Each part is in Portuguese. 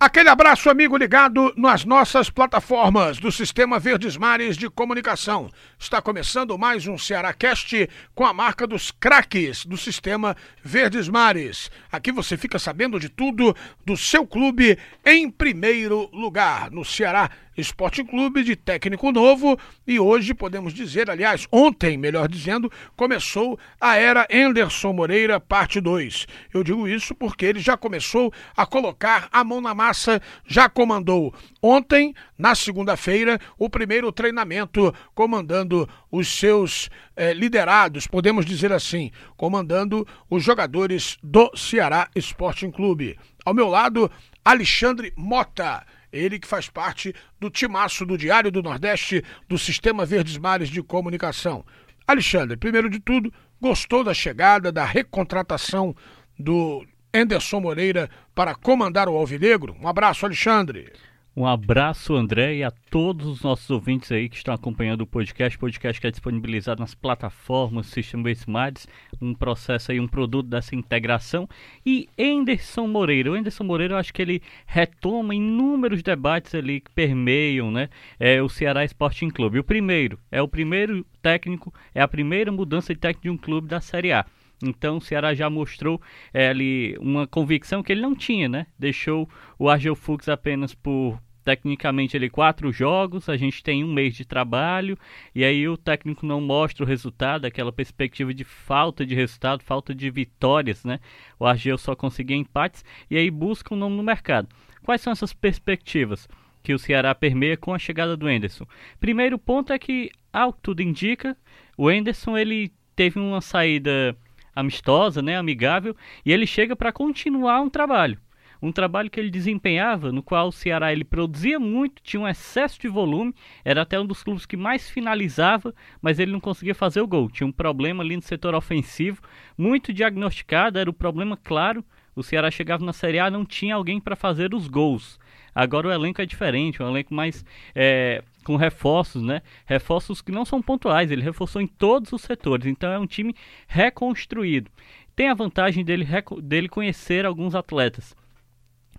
Aquele abraço, amigo ligado nas nossas plataformas do Sistema Verdes Mares de Comunicação. Está começando mais um Ceará Cast com a marca dos craques do Sistema Verdes Mares. Aqui você fica sabendo de tudo do seu clube em primeiro lugar no Ceará Esporte Clube de técnico novo e hoje podemos dizer, aliás, ontem, melhor dizendo, começou a era Anderson Moreira, parte 2. Eu digo isso porque ele já começou a colocar a mão na massa, já comandou ontem, na segunda-feira, o primeiro treinamento, comandando os seus eh, liderados, podemos dizer assim, comandando os jogadores do Ceará Sporting Clube. Ao meu lado, Alexandre Mota ele que faz parte do timaço do Diário do Nordeste do Sistema Verdes Mares de Comunicação. Alexandre, primeiro de tudo, gostou da chegada, da recontratação do Anderson Moreira para comandar o Alvinegro? Um abraço, Alexandre. Um abraço, André, e a todos os nossos ouvintes aí que estão acompanhando o podcast. O podcast que é disponibilizado nas plataformas System Base Mads, um processo aí, um produto dessa integração. E Enderson Moreira. O Enderson Moreira, eu acho que ele retoma inúmeros debates ali que permeiam né, é, o Ceará Sporting Clube. O primeiro, é o primeiro técnico, é a primeira mudança de técnico de um clube da Série A. Então o Ceará já mostrou é, ali uma convicção que ele não tinha, né? Deixou o Argel Fux apenas por tecnicamente ele quatro jogos, a gente tem um mês de trabalho e aí o técnico não mostra o resultado, aquela perspectiva de falta de resultado, falta de vitórias, né? O Argel só conseguia empates e aí busca um nome no mercado. Quais são essas perspectivas que o Ceará permeia com a chegada do Enderson? Primeiro ponto é que, ao que tudo indica, o Enderson ele teve uma saída amistosa, né, amigável, e ele chega para continuar um trabalho um trabalho que ele desempenhava, no qual o Ceará ele produzia muito, tinha um excesso de volume, era até um dos clubes que mais finalizava, mas ele não conseguia fazer o gol. Tinha um problema ali no setor ofensivo, muito diagnosticado, era o problema claro. O Ceará chegava na Série A não tinha alguém para fazer os gols. Agora o elenco é diferente, um elenco mais é, com reforços, né? Reforços que não são pontuais, ele reforçou em todos os setores, então é um time reconstruído. Tem a vantagem dele, dele conhecer alguns atletas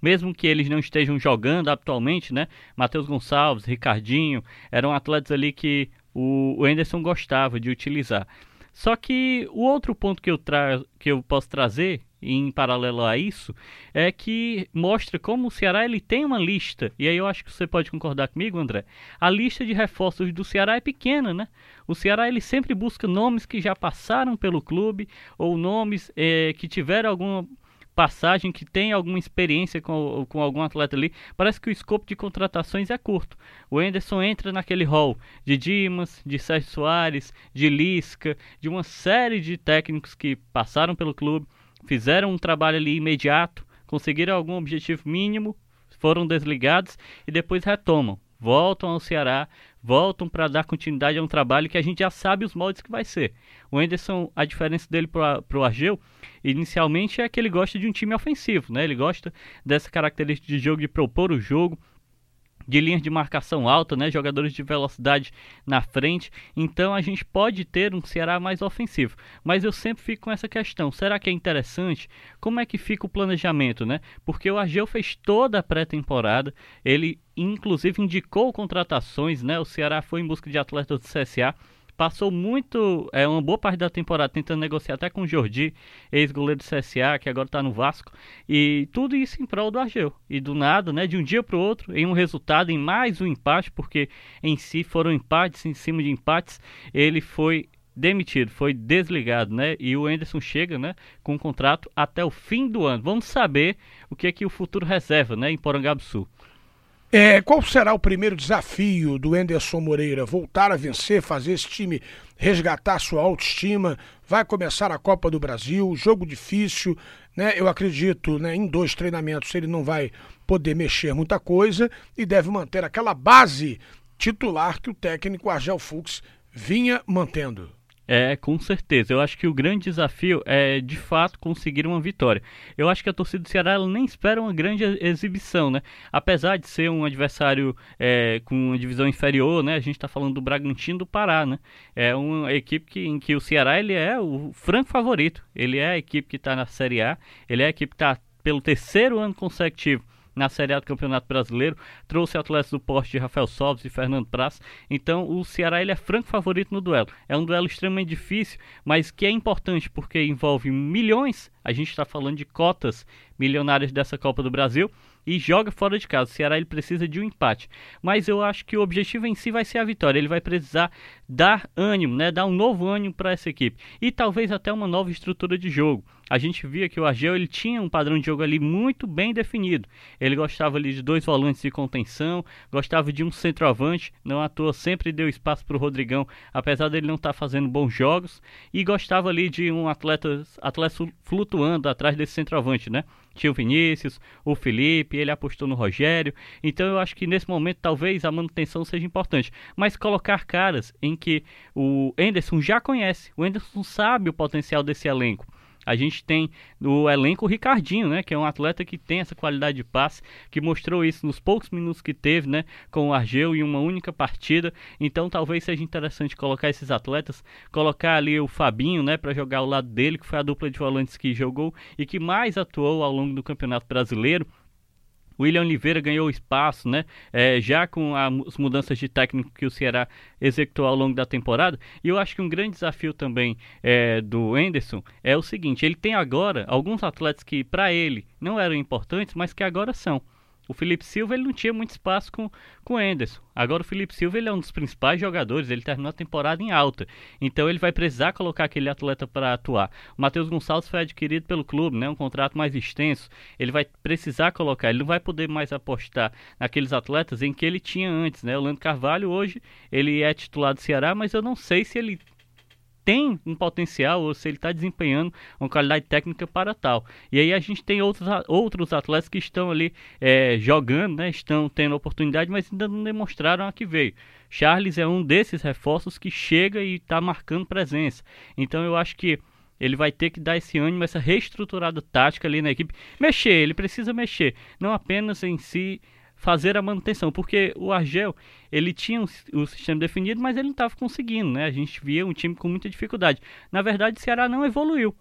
mesmo que eles não estejam jogando atualmente, né? Matheus Gonçalves, Ricardinho, eram atletas ali que o, Anderson gostava de utilizar. Só que o outro ponto que eu, tra que eu posso trazer em paralelo a isso é que mostra como o Ceará ele tem uma lista e aí eu acho que você pode concordar comigo André a lista de reforços do Ceará é pequena né o Ceará ele sempre busca nomes que já passaram pelo clube ou nomes é, que tiveram alguma passagem que tem alguma experiência com, com algum atleta ali, parece que o escopo de contratações é curto. O Enderson entra naquele hall de Dimas, de Sérgio Soares, de Lisca, de uma série de técnicos que passaram pelo clube, fizeram um trabalho ali imediato, conseguiram algum objetivo mínimo, foram desligados e depois retomam voltam ao Ceará, voltam para dar continuidade a um trabalho que a gente já sabe os moldes que vai ser. O Enderson, a diferença dele para o Argel, inicialmente é que ele gosta de um time ofensivo, né? Ele gosta dessa característica de jogo, de propor o jogo, de linhas de marcação alta, né? Jogadores de velocidade na frente. Então a gente pode ter um Ceará mais ofensivo. Mas eu sempre fico com essa questão: será que é interessante? Como é que fica o planejamento, né? Porque o Argel fez toda a pré-temporada, ele inclusive indicou contratações, né? O Ceará foi em busca de atletas do CSA passou muito, é uma boa parte da temporada tentando negociar até com o Jordi, ex-goleiro do CSA, que agora está no Vasco, e tudo isso em prol do Argel. E do nada, né, de um dia para o outro, em um resultado, em mais um empate, porque em si foram empates em cima de empates, ele foi demitido, foi desligado, né? E o Anderson chega, né, com um contrato até o fim do ano. Vamos saber o que é que o futuro reserva, né, em Porangaba Sul. É, qual será o primeiro desafio do Enderson Moreira? Voltar a vencer, fazer esse time resgatar sua autoestima? Vai começar a Copa do Brasil, jogo difícil, né? Eu acredito, né, em dois treinamentos ele não vai poder mexer muita coisa e deve manter aquela base titular que o técnico Argel Fux vinha mantendo. É, com certeza. Eu acho que o grande desafio é, de fato, conseguir uma vitória. Eu acho que a torcida do Ceará nem espera uma grande exibição, né? Apesar de ser um adversário é, com uma divisão inferior, né? A gente está falando do Bragantino do Pará, né? É uma equipe que, em que o Ceará ele é o franco favorito. Ele é a equipe que está na Série A, ele é a equipe que está pelo terceiro ano consecutivo na Série A do Campeonato Brasileiro, trouxe atletas do porte de Rafael Sobes e Fernando Praz. Então o Ceará ele é franco favorito no duelo. É um duelo extremamente difícil, mas que é importante porque envolve milhões. A gente está falando de cotas milionárias dessa Copa do Brasil e joga fora de casa. O Ceará ele precisa de um empate. Mas eu acho que o objetivo em si vai ser a vitória. Ele vai precisar dar ânimo, né? dar um novo ânimo para essa equipe. E talvez até uma nova estrutura de jogo. A gente via que o Argel ele tinha um padrão de jogo ali muito bem definido. Ele gostava ali de dois volantes de contenção, gostava de um centroavante, não à toa sempre deu espaço para o Rodrigão, apesar dele não estar tá fazendo bons jogos, e gostava ali de um atleta, atleta flutuando atrás desse centroavante, né? Tinha o Vinícius, o Felipe, ele apostou no Rogério. Então eu acho que nesse momento talvez a manutenção seja importante. Mas colocar caras em que o Enderson já conhece, o Enderson sabe o potencial desse elenco. A gente tem no elenco o Ricardinho, né, que é um atleta que tem essa qualidade de passe, que mostrou isso nos poucos minutos que teve, né, com o Argel em uma única partida. Então talvez seja interessante colocar esses atletas, colocar ali o Fabinho, né, para jogar ao lado dele, que foi a dupla de volantes que jogou e que mais atuou ao longo do Campeonato Brasileiro. William Oliveira ganhou espaço, né? É, já com as mudanças de técnico que o Ceará executou ao longo da temporada. E eu acho que um grande desafio também é, do Enderson é o seguinte: ele tem agora alguns atletas que para ele não eram importantes, mas que agora são. O Felipe Silva ele não tinha muito espaço com, com o Enderson. Agora o Felipe Silva ele é um dos principais jogadores, ele terminou a temporada em alta. Então ele vai precisar colocar aquele atleta para atuar. O Matheus Gonçalves foi adquirido pelo clube, né, um contrato mais extenso. Ele vai precisar colocar, ele não vai poder mais apostar naqueles atletas em que ele tinha antes, né? O Lando Carvalho hoje, ele é titular do Ceará, mas eu não sei se ele tem um potencial ou se ele está desempenhando uma qualidade técnica para tal. E aí a gente tem outros, outros atletas que estão ali é, jogando, né, estão tendo oportunidade, mas ainda não demonstraram a que veio. Charles é um desses reforços que chega e está marcando presença. Então eu acho que ele vai ter que dar esse ânimo, essa reestruturada tática ali na equipe. Mexer, ele precisa mexer. Não apenas em si fazer a manutenção, porque o Argel ele tinha o, sistema definido, mas ele não estava conseguindo, né? A gente via um time com muita dificuldade. Na verdade, o Ceará não evoluiu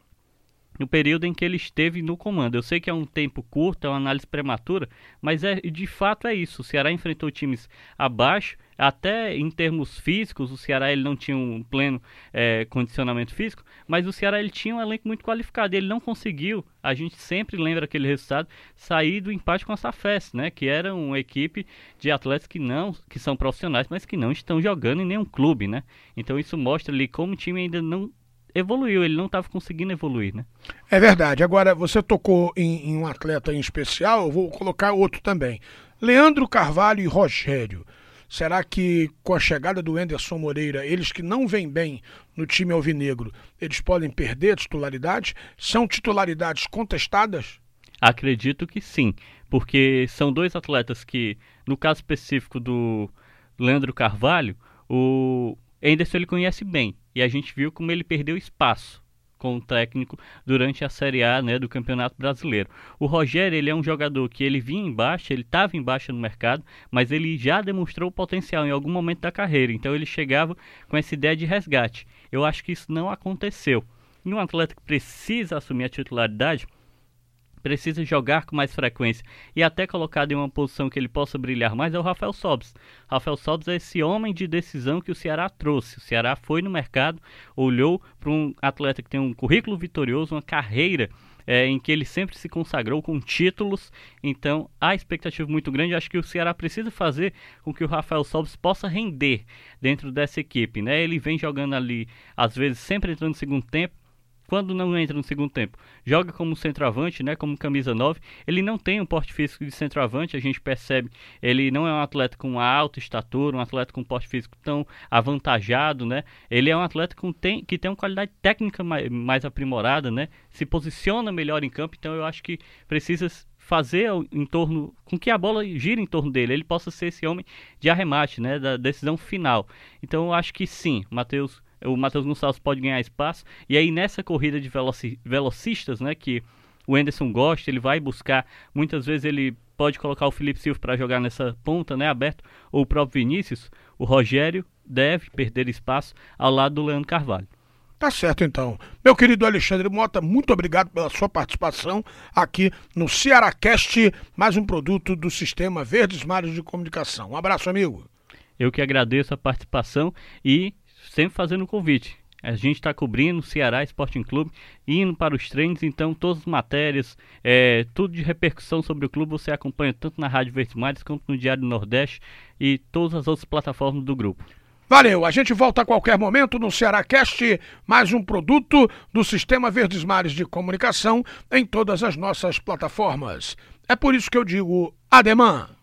no período em que ele esteve no comando. Eu sei que é um tempo curto, é uma análise prematura, mas é de fato é isso. O Ceará enfrentou times abaixo, até em termos físicos, o Ceará ele não tinha um pleno é, condicionamento físico, mas o Ceará ele tinha um elenco muito qualificado. Ele não conseguiu, a gente sempre lembra aquele resultado, sair do empate com a Safes, né? Que era uma equipe de atletas que não, que são profissionais, mas que não estão jogando em nenhum clube, né? Então isso mostra ali como o time ainda não evoluiu, ele não estava conseguindo evoluir, né? É verdade. Agora, você tocou em, em, um atleta em especial, eu vou colocar outro também. Leandro Carvalho e Rogério. Será que com a chegada do Enderson Moreira, eles que não vêm bem no time alvinegro, eles podem perder a titularidade? São titularidades contestadas? Acredito que sim, porque são dois atletas que, no caso específico do Leandro Carvalho, o Enderson ele conhece bem. E a gente viu como ele perdeu espaço com o técnico durante a Série A né, do Campeonato Brasileiro. O Rogério ele é um jogador que ele vinha em baixa, ele estava em baixa no mercado, mas ele já demonstrou potencial em algum momento da carreira. Então ele chegava com essa ideia de resgate. Eu acho que isso não aconteceu. E um atleta que precisa assumir a titularidade, precisa jogar com mais frequência e até colocado em uma posição que ele possa brilhar mais é o Rafael Sobis. Rafael Sobis é esse homem de decisão que o Ceará trouxe. O Ceará foi no mercado, olhou para um atleta que tem um currículo vitorioso, uma carreira é, em que ele sempre se consagrou com títulos. Então, há expectativa muito grande. Acho que o Ceará precisa fazer com que o Rafael Sobis possa render dentro dessa equipe. Né? Ele vem jogando ali, às vezes, sempre entrando no segundo tempo quando não entra no segundo tempo, joga como centroavante, né, como camisa 9. Ele não tem um porte físico de centroavante, a gente percebe. Ele não é um atleta com alta estatura, um atleta com porte físico tão avantajado, né? Ele é um atleta com, tem, que tem uma qualidade técnica mais, mais aprimorada, né? Se posiciona melhor em campo, então eu acho que precisa fazer em torno com que a bola gire em torno dele, ele possa ser esse homem de arremate, né, da decisão final. Então eu acho que sim, Matheus o Matheus Gonçalves pode ganhar espaço. E aí nessa corrida de veloci velocistas, né, que o Enderson gosta, ele vai buscar, muitas vezes ele pode colocar o Felipe Silva para jogar nessa ponta, né, aberto, ou o próprio Vinícius, o Rogério deve perder espaço ao lado do Leandro Carvalho. Tá certo então. Meu querido Alexandre Mota, muito obrigado pela sua participação aqui no Cearacast, mais um produto do Sistema Verdes Mares de Comunicação. Um abraço, amigo. Eu que agradeço a participação e sempre fazendo o convite. A gente está cobrindo o Ceará Sporting Clube, indo para os treinos, então todas as matérias, é, tudo de repercussão sobre o clube você acompanha tanto na Rádio Verdes Mares quanto no Diário Nordeste e todas as outras plataformas do grupo. Valeu, a gente volta a qualquer momento no Cearacast, mais um produto do Sistema Verdes Mares de Comunicação em todas as nossas plataformas. É por isso que eu digo ademã.